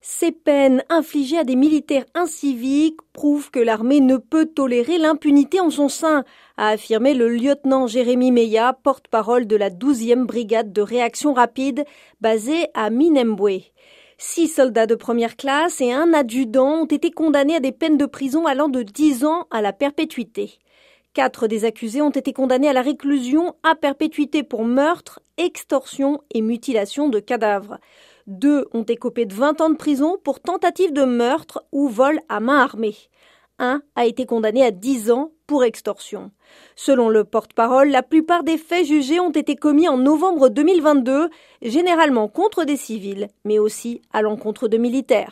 Ces peines infligées à des militaires inciviques prouvent que l'armée ne peut tolérer l'impunité en son sein, a affirmé le lieutenant Jérémy Meya, porte-parole de la 12e brigade de réaction rapide basée à Minembwe. Six soldats de première classe et un adjudant ont été condamnés à des peines de prison allant de 10 ans à la perpétuité. Quatre des accusés ont été condamnés à la réclusion à perpétuité pour meurtre, extorsion et mutilation de cadavres. Deux ont écopé de 20 ans de prison pour tentative de meurtre ou vol à main armée. Un a été condamné à 10 ans pour extorsion. Selon le porte-parole, la plupart des faits jugés ont été commis en novembre 2022, généralement contre des civils, mais aussi à l'encontre de militaires.